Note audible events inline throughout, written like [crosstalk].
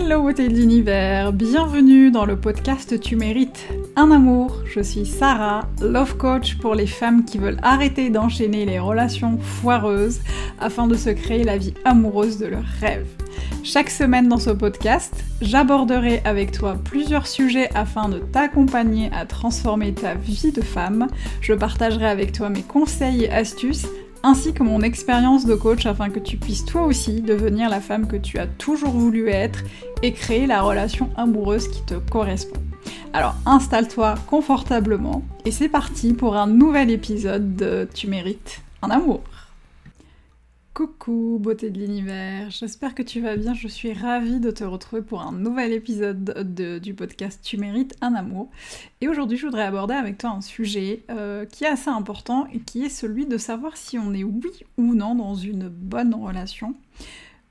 Hello beauté de l'univers, bienvenue dans le podcast Tu mérites un amour. Je suis Sarah, love coach pour les femmes qui veulent arrêter d'enchaîner les relations foireuses afin de se créer la vie amoureuse de leurs rêves. Chaque semaine dans ce podcast, j'aborderai avec toi plusieurs sujets afin de t'accompagner à transformer ta vie de femme. Je partagerai avec toi mes conseils et astuces ainsi que mon expérience de coach afin que tu puisses toi aussi devenir la femme que tu as toujours voulu être et créer la relation amoureuse qui te correspond. Alors installe-toi confortablement et c'est parti pour un nouvel épisode de Tu mérites un amour. Coucou beauté de l'univers, j'espère que tu vas bien, je suis ravie de te retrouver pour un nouvel épisode du podcast Tu mérites un amour. Et aujourd'hui je voudrais aborder avec toi un sujet euh, qui est assez important et qui est celui de savoir si on est oui ou non dans une bonne relation,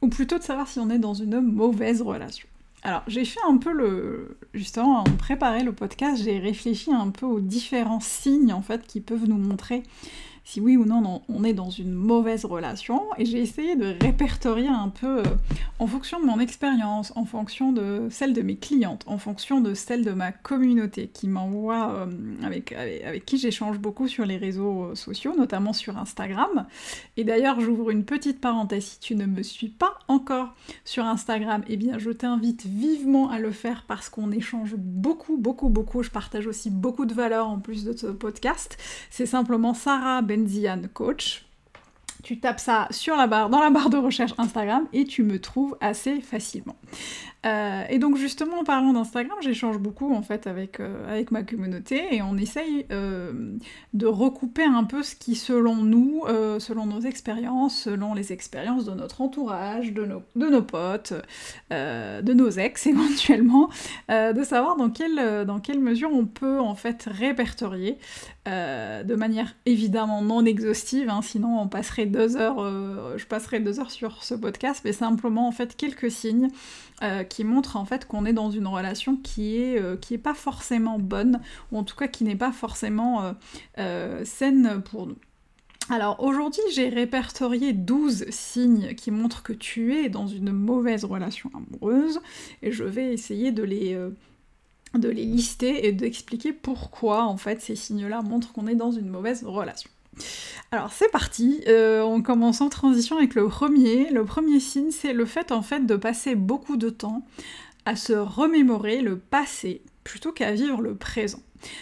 ou plutôt de savoir si on est dans une mauvaise relation. Alors j'ai fait un peu le... Justement, en préparer le podcast, j'ai réfléchi un peu aux différents signes en fait qui peuvent nous montrer si oui ou non on est dans une mauvaise relation. Et j'ai essayé de répertorier un peu euh, en fonction de mon expérience, en fonction de celle de mes clientes, en fonction de celle de ma communauté qui m'envoie, euh, avec, qui j'échange beaucoup sur les réseaux euh, sociaux, notamment sur Instagram. Et d'ailleurs, j'ouvre une petite parenthèse, si tu ne me suis pas encore sur Instagram, eh bien je t'invite vivement à le faire parce qu'on échange beaucoup, beaucoup, beaucoup. Je partage aussi beaucoup de valeurs en plus de ce podcast. C'est simplement Sarah Ben Benzian Coach. Tu tapes ça sur dans la barre de recherche Instagram et tu me trouves assez facilement. Euh, et donc justement en parlant d'Instagram, j'échange beaucoup en fait avec, euh, avec ma communauté et on essaye euh, de recouper un peu ce qui selon nous, selon nos expériences, selon les expériences de notre entourage, de nos, de nos potes, de nos ex [laughs] éventuellement, de savoir dans quelle, dans quelle mesure on peut en fait répertorier de manière évidemment non exhaustive, hein, sinon on passerait deux heures, je passerai deux heures sur ce podcast, mais simplement en fait quelques signes qui montre en fait qu'on est dans une relation qui est, euh, qui est pas forcément bonne, ou en tout cas qui n'est pas forcément euh, euh, saine pour nous. Alors aujourd'hui j'ai répertorié 12 signes qui montrent que tu es dans une mauvaise relation amoureuse et je vais essayer de les, de les lister et d'expliquer pourquoi en fait ces signes-là montrent qu'on est dans une mauvaise relation. Alors c'est parti, euh, on commence en transition avec le premier. Le premier signe, c'est le fait en fait de passer beaucoup de temps à se remémorer le passé plutôt qu'à vivre le présent.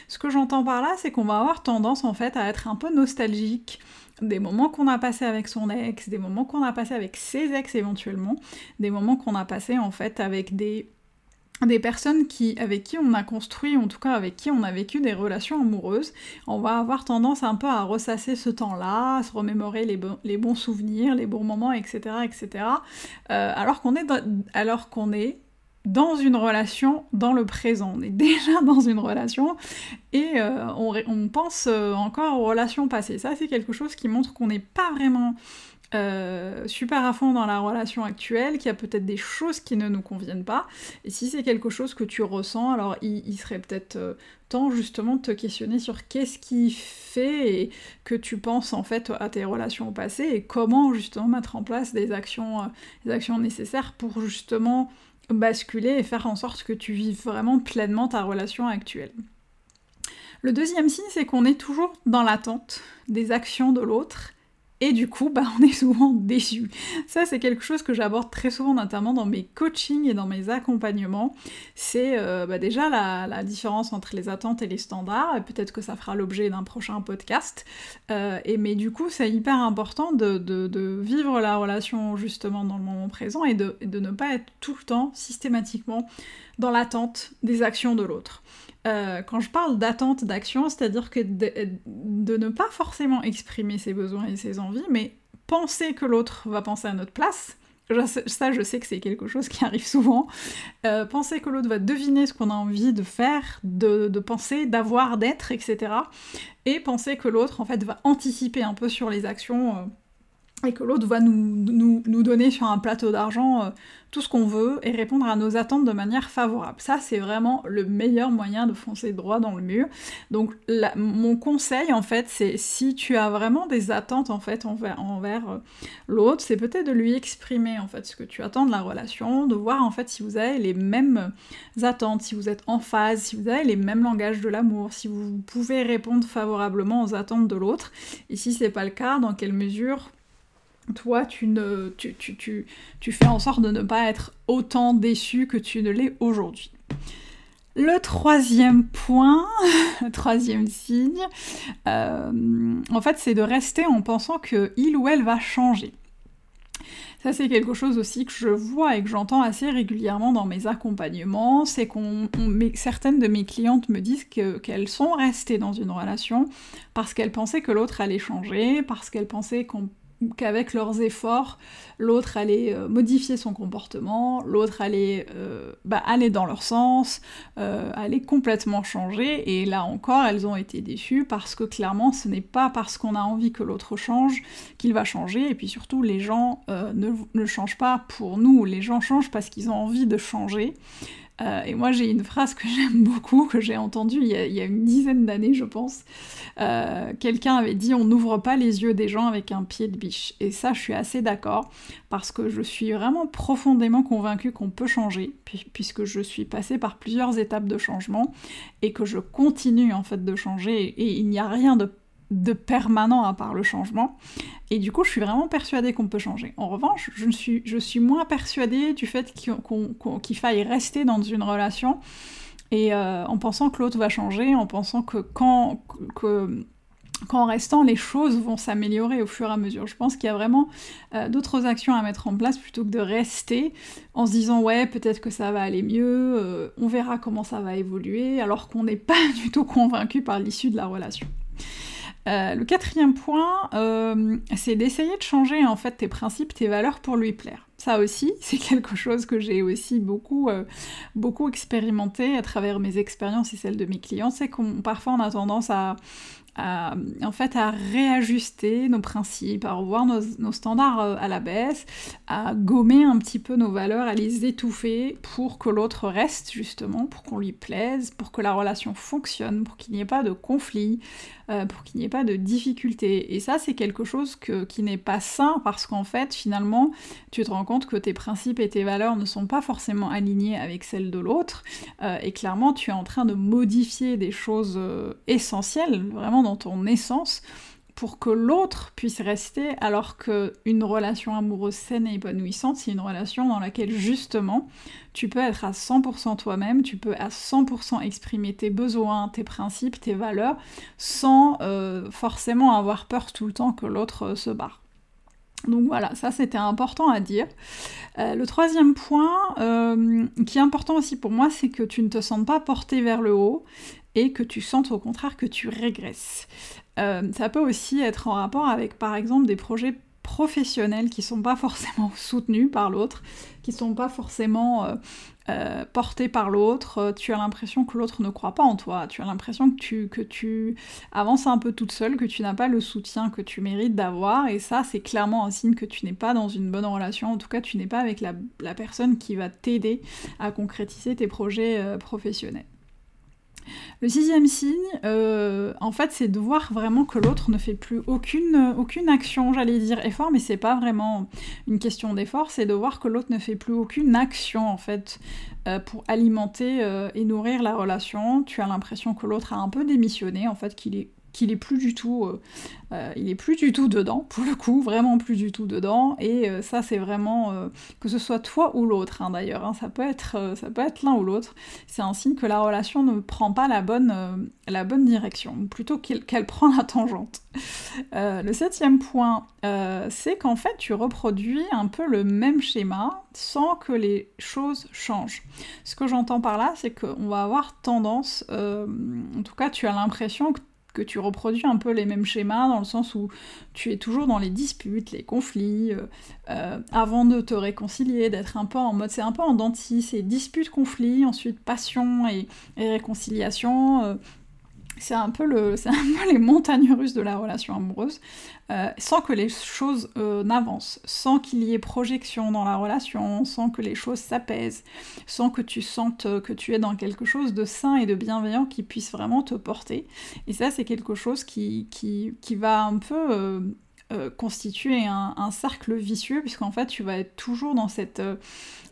Ce que j'entends par là, c'est qu'on va avoir tendance en fait à être un peu nostalgique des moments qu'on a passés avec son ex, des moments qu'on a passés avec ses ex éventuellement, des moments qu'on a passés en fait avec des des personnes qui, avec qui on a construit, en tout cas avec qui on a vécu des relations amoureuses, on va avoir tendance un peu à ressasser ce temps-là, à se remémorer les, bons souvenirs, les bons moments, etc. etc. Euh, alors qu'on est, dans une relation dans le présent. On est [laughs] déjà dans une relation et euh, on, on, pense euh, encore aux relations passées. Ça, c'est quelque chose qui montre qu'on n'est pas vraiment euh, super à fond dans la relation actuelle, qu'il y a peut-être des choses qui ne nous conviennent pas. Et si c'est quelque chose que tu ressens, alors il, serait peut-être euh, temps justement de te questionner sur qu'est-ce qui fait que tu penses en fait à tes relations au passé et comment justement mettre en place des actions, euh, des actions nécessaires pour justement basculer et faire en sorte que tu vives vraiment pleinement ta relation actuelle. Le deuxième signe, c'est qu'on est toujours dans l'attente des actions de l'autre et du coup, bah, on est souvent déçu. Ça, c'est quelque chose que j'aborde très souvent, notamment dans mes coachings et dans mes accompagnements. C'est euh, bah, déjà la, différence entre les attentes et les standards. Peut-être que ça fera l'objet d'un prochain podcast. Euh, mais du coup, c'est hyper important de, vivre la relation justement dans le moment présent et de ne pas être tout le temps, systématiquement, dans l'attente des actions de l'autre. Euh, quand je parle d'attente, d'action, c'est-à-dire que de, ne pas forcément exprimer ses besoins et ses envies, mais penser que l'autre va penser à notre place. Ça, je sais que c'est quelque chose qui arrive souvent. Euh, penser que l'autre va deviner ce qu'on a envie de faire, de, penser, d'avoir, d'être, etc. Et penser que l'autre, en fait, va anticiper un peu sur les actions et que l'autre va nous, nous, donner sur un plateau d'argent euh, tout ce qu'on veut et répondre à nos attentes de manière favorable. Ça, c'est vraiment le meilleur moyen de foncer droit dans le mur. Donc, mon conseil, en fait, c'est si tu as vraiment des attentes, en fait, envers, envers euh, l'autre, c'est peut-être de lui exprimer, en fait, ce que tu attends de la relation, de voir, en fait, si vous avez les mêmes attentes, si vous êtes en phase, si vous avez les mêmes langages de l'amour, si vous pouvez répondre favorablement aux attentes de l'autre. Et si c'est pas le cas, dans quelle mesure toi, tu, ne, tu, tu, tu, tu, fais en sorte de ne pas être autant déçu que tu ne l'es aujourd'hui. Le troisième point, [laughs] troisième signe, euh, en fait, c'est de rester en pensant que il ou elle va changer. Ça, c'est quelque chose aussi que je vois et que j'entends assez régulièrement dans mes accompagnements. C'est qu'on, certaines de mes clientes me disent qu'elles sont restées dans une relation parce qu'elles pensaient que l'autre allait changer, parce qu'elles pensaient qu'on qu'avec leurs efforts, l'autre allait euh, modifier son comportement, l'autre allait euh, bah, aller dans leur sens, euh, allait complètement changer, et là encore, elles ont été déçues parce que clairement, ce n'est pas parce qu'on a envie que l'autre change qu'il va changer, et puis surtout, les gens ne, ne changent pas pour nous, les gens changent parce qu'ils ont envie de changer. Euh, et moi, j'ai une phrase que [laughs] j'aime beaucoup, que j'ai entendue il, y a une dizaine d'années, je pense. Euh, quelqu'un avait dit On n'ouvre pas les yeux des gens avec un pied de biche. Et ça, je suis assez d'accord, parce que je suis vraiment profondément convaincue qu'on peut changer, puisque je suis passée par plusieurs étapes de changement, et que je continue en fait de changer, et il n'y a rien de de permanent à part le changement. Et du coup, je suis vraiment persuadée qu'on peut changer. En revanche, je suis, je suis moins persuadée du fait qu'il faille rester dans une relation et euh, en pensant que l'autre va changer, en pensant que quand, que, qu'en restant, les choses vont s'améliorer au fur et à mesure. Je pense qu'il y a vraiment euh, d'autres actions à mettre en place plutôt que de rester en se disant ouais, peut-être que ça va aller mieux, euh, on verra comment ça va évoluer, alors qu'on n'est pas [laughs] du tout convaincu par l'issue de la relation. Euh, le quatrième point, euh, c'est d'essayer de changer en fait tes principes, tes valeurs pour lui plaire. Ça aussi, [laughs] c'est quelque chose que j'ai aussi beaucoup, euh, beaucoup expérimenté à travers mes expériences et celles de mes clients. C'est qu'on parfois on a tendance à, en fait, à réajuster nos principes, à revoir nos, standards euh, à la baisse, à gommer un petit peu nos valeurs, à les étouffer pour que l'autre reste justement, pour qu'on lui plaise, pour que la relation fonctionne, pour qu'il n'y ait pas de conflit, euh, pour qu'il n'y ait pas de difficultés. Et ça, c'est quelque chose qui n'est pas sain parce qu'en fait, finalement, tu te rends compte que tes principes et tes valeurs ne sont pas forcément alignés avec celles de l'autre. Euh, et clairement, tu es en train de modifier des choses essentielles, vraiment dans ton essence pour que l'autre puisse rester alors qu'une relation amoureuse saine et épanouissante, c'est une relation dans laquelle justement tu peux être à 100% toi-même, tu peux à 100% exprimer tes besoins, tes principes, tes valeurs, sans euh, forcément avoir peur tout le temps que l'autre euh, se barre. Donc voilà, ça c'était important à dire. Euh, le troisième point, qui est important aussi pour moi, c'est que tu ne te sens pas porté vers le haut et que tu sentes au contraire que tu régresses. Euh, ça peut aussi être en rapport avec par exemple des projets professionnels qui sont pas forcément [laughs] soutenus par l'autre, qui sont pas forcément euh, euh, portés par l'autre, tu as l'impression que l'autre ne croit pas en toi, tu as l'impression que tu, avances un peu toute seule, que tu n'as pas le soutien que tu mérites d'avoir, et ça c'est clairement un signe que tu n'es pas dans une bonne relation, en tout cas tu n'es pas avec la personne qui va t'aider à concrétiser tes projets professionnels. Le sixième signe, euh, en fait, c'est de voir vraiment que l'autre ne fait plus aucune, aucune action, j'allais dire effort, mais c'est pas vraiment une question d'effort, c'est de voir que l'autre ne fait plus aucune action, en fait, euh, pour alimenter euh, et nourrir la relation. Tu as l'impression que l'autre a un peu démissionné, en fait, qu'il est qu'il est plus du tout, euh, euh, il est plus du tout dedans, pour le coup, vraiment plus du tout dedans. Et euh, ça, c'est vraiment que ce soit toi ou l'autre, hein, d'ailleurs. Hein, ça peut être, ça peut être l'un ou l'autre. C'est un signe que la relation ne prend pas la bonne, la bonne direction, plutôt qu'elle prend la tangente. le septième point, c'est qu'en fait, tu reproduis un peu le même schéma sans que les choses changent. Ce que j'entends par là, c'est qu'on va avoir tendance, en tout cas, tu as l'impression que que tu reproduis un peu les mêmes schémas dans le sens où tu es toujours dans les disputes, les conflits, euh, euh, avant de te réconcilier, d'être un peu en mode, c'est un peu en dentiste, c'est dispute, conflit, ensuite passion et, réconciliation. Euh, c'est un, peu le, [laughs] c'est les montagnes russes de la relation amoureuse, euh, sans que les choses euh, n'avancent, sans qu'il y ait projection dans la relation, sans que les choses s'apaisent, sans que tu sentes que tu es dans quelque chose de sain et de bienveillant qui puisse vraiment te porter. Et ça, c'est quelque chose qui, qui, va un peu euh, constituer un, un, cercle vicieux, puisqu'en fait, tu vas être toujours dans cette...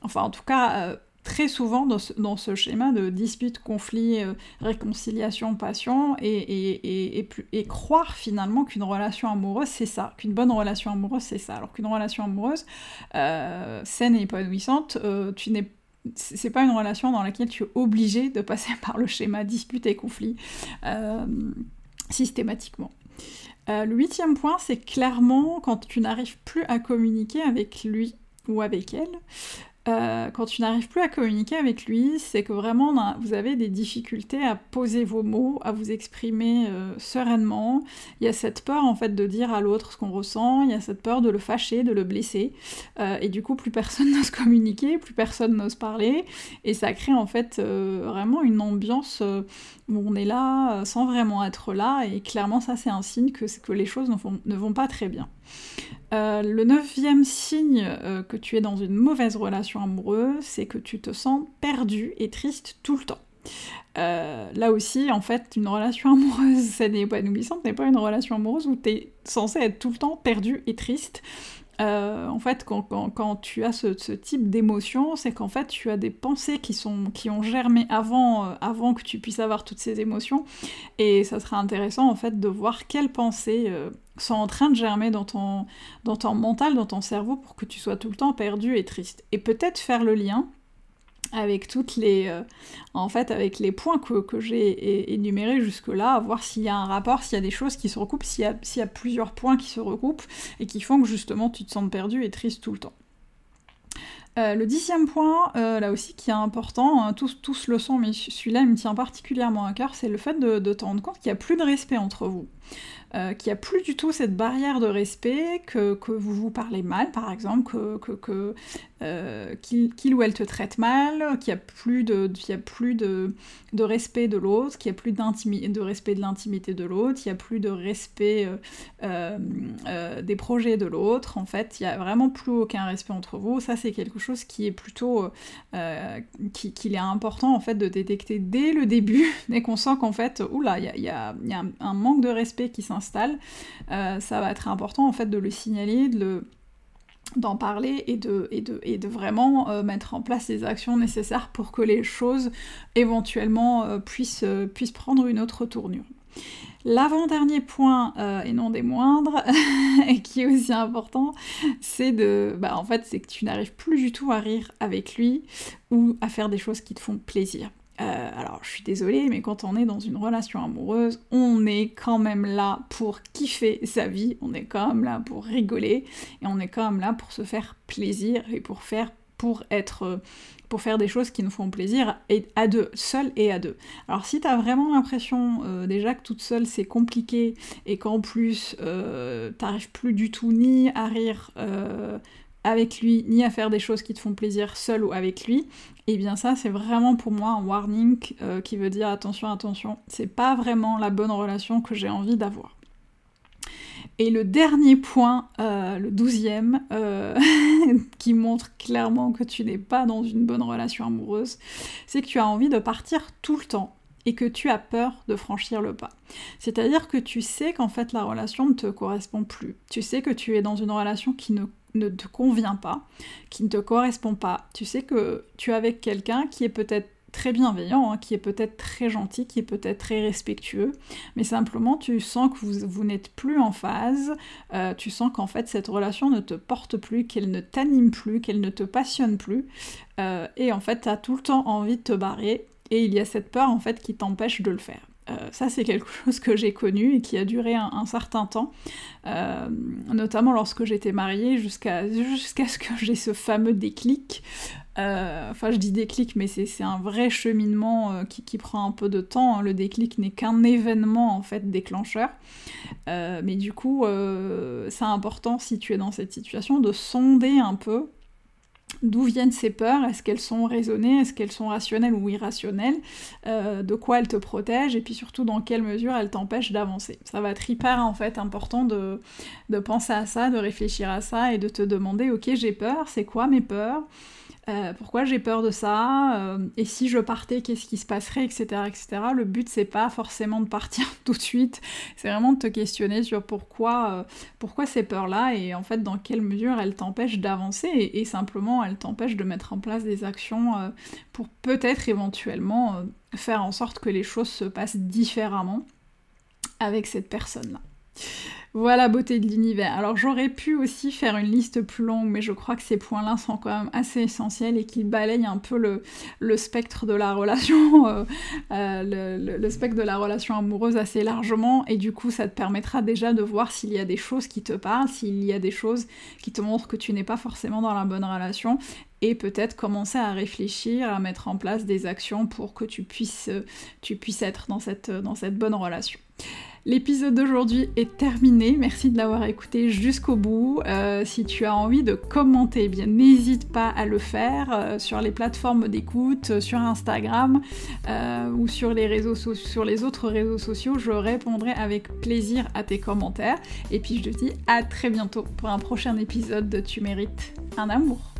enfin, en tout cas très souvent dans ce, schéma de dispute, conflit, euh, réconciliation, passion, et, et, et, et croire finalement qu'une relation amoureuse c'est ça, qu'une bonne relation amoureuse c'est ça, alors qu'une relation amoureuse euh, saine et épanouissante, euh, tu n'es c'est pas une relation dans laquelle tu es obligé de passer [laughs] par le schéma dispute et conflit euh, systématiquement. Le huitième point, c'est clairement quand tu n'arrives plus à communiquer avec lui ou avec elle, euh, quand tu n'arrives plus à communiquer avec lui, c'est que vraiment vous avez des difficultés à poser vos mots, à vous exprimer euh, sereinement. Il y a cette peur en fait de dire à l'autre ce qu'on ressent, il y a cette peur de le fâcher, de le blesser, euh, et du coup plus [laughs] personne n'ose communiquer, plus personne n'ose parler, et ça crée en fait vraiment une ambiance où on est là sans vraiment être là, et clairement ça c'est un signe que, que les choses ne vont pas très bien. Euh, le neuvième signe euh, que tu es dans une mauvaise relation amoureuse, c'est que tu te sens perdu et triste tout le temps. Euh, là aussi, en fait, une relation amoureuse [laughs] saine et épanouissante n'est pas une relation amoureuse où tu es censé être tout le temps perdu et triste. en fait, quand, tu as ce, type d'émotion, c'est qu'en fait, tu as des pensées qui, sont, qui ont germé avant, avant que tu puisses avoir toutes ces émotions. Et ça sera intéressant, en fait, de voir quelles pensées sont en train de germer dans ton, mental, dans ton cerveau, pour que tu sois tout le temps perdu et triste. Et peut-être faire le lien avec toutes les euh, en fait avec les points que, j'ai énumérés jusque là voir s'il y a un rapport s'il y a des choses qui se recoupent s'il y, y, a plusieurs points qui se recoupent et qui font que justement tu te sens perdu et triste tout le temps euh, le dixième point, euh, là aussi, qui est important, hein, tous, tous le sont, mais celui-là il me tient particulièrement à cœur, c'est le fait de, de te rendre compte qu'il n'y a plus de respect entre vous. Euh, qu'il n'y a plus du tout cette barrière de respect, que, vous vous parlez mal, par exemple, que, que, euh, qu'il, ou elle te traite mal, qu'il n'y a plus, de, a plus de, de respect de l'autre, qu'il n'y a plus de respect de l'intimité de l'autre, il n'y a plus de respect euh, des projets de l'autre, en fait, il n'y a vraiment plus aucun respect entre vous. Ça, c'est quelque chose qui est plutôt... qu'il est important, en fait, de détecter dès le début, [laughs] dès qu'on sent qu'en fait, oula, il y a, y a un, un manque de respect qui s'installe euh, ça va être important en fait de le signaler, de le d'en parler et de, vraiment euh, mettre en place les actions nécessaires pour que les choses éventuellement euh, puissent, prendre une autre tournure. L'avant-dernier point, et non des moindres, [laughs] qui est aussi important, c'est de, bah, en fait, c'est que tu n'arrives plus du tout à rire avec lui ou à faire des choses qui te font plaisir. Euh, alors, je suis désolée, mais quand on est dans une relation amoureuse, on est quand même là pour kiffer sa vie, on est quand même là pour rigoler, et on est quand même là pour se faire plaisir et pour faire pour être pour faire des choses qui nous font plaisir et à deux, seul et à deux. Alors si t'as vraiment l'impression euh, déjà que toute seule c'est compliqué et qu'en plus euh, t'arrives plus du tout ni à rire avec lui, ni à faire des choses qui te font plaisir seul ou avec lui, et eh bien ça c'est vraiment pour moi un warning euh, qui veut dire attention, attention, c'est pas vraiment la bonne relation que j'ai envie d'avoir. Et le dernier point, euh, le douzième, euh, [laughs] qui montre clairement que tu n'es pas dans une bonne relation amoureuse, c'est que tu as envie de partir tout le temps et que tu as peur de franchir le pas. C'est-à-dire que tu sais qu'en fait la relation ne te correspond plus. Tu sais que tu es dans une relation qui ne ne te convient pas, qui ne te correspond pas. Tu sais que tu es avec quelqu'un qui est peut-être très bienveillant, hein, qui est peut-être très gentil, qui est peut-être très respectueux, mais simplement tu sens que vous, n'êtes plus en phase, euh, tu sens qu'en fait cette relation ne te porte plus, qu'elle ne t'anime plus, qu'elle ne te passionne plus, euh, et en fait tu as tout le temps envie de te barrer, et il y a cette peur en fait qui t'empêche de le faire. Euh, ça, c'est quelque [laughs] chose que j'ai connu et qui a duré un, certain temps, euh, notamment lorsque j'étais mariée, jusqu'à ce que [laughs] j'ai ce fameux déclic. Euh, enfin, je dis déclic, mais c'est un vrai cheminement qui, qui, prend un peu de temps. Hein. Le déclic n'est qu'un événement en fait déclencheur. mais du coup, c'est important si tu es dans cette situation de sonder un peu D'où viennent ces peurs? Est-ce qu'elles sont raisonnées? Est-ce qu'elles sont rationnelles ou irrationnelles? Euh, De quoi elles te protègent? Et puis surtout, dans quelle mesure elles t'empêchent d'avancer? Ça va être hyper en fait important de, de penser à ça, de réfléchir à ça et de te demander, ok, j'ai peur, c'est quoi mes peurs? Euh, pourquoi j'ai peur de ça, euh, et si je partais, qu'est-ce qui se passerait, etc. etc. Le but, c'est pas forcément de partir [laughs] tout de suite, c'est vraiment de te questionner sur pourquoi, euh, pourquoi ces peurs-là, et en fait, dans quelle mesure elles t'empêchent d'avancer, et, simplement, elles t'empêchent de mettre en place des actions pour peut-être éventuellement faire en sorte que les choses se passent différemment avec cette personne-là. Voilà, beauté de l'univers. Alors j'aurais pu aussi faire une liste plus longue, mais je crois que ces points-là sont quand même assez essentiels et qu'ils balayent un peu le, spectre de la relation, [laughs] euh, euh, le, spectre de la relation amoureuse assez largement. Et du coup, ça te permettra déjà de voir s'il y a des choses qui te parlent, s'il y a des choses qui te montrent que tu n'es pas forcément dans la bonne relation et peut-être commencer à réfléchir, à mettre en place des actions pour que tu puisses, être dans cette bonne relation. L'épisode d'aujourd'hui est terminé, merci de l'avoir écouté jusqu'au bout. Euh, si tu as envie de commenter, eh bien n'hésite pas à le faire euh, sur les plateformes d'écoute, euh, sur Instagram ou sur les, sur les autres réseaux sociaux. Je répondrai avec plaisir à tes commentaires. Et puis je te dis à très bientôt pour un prochain épisode de Tu mérites un amour.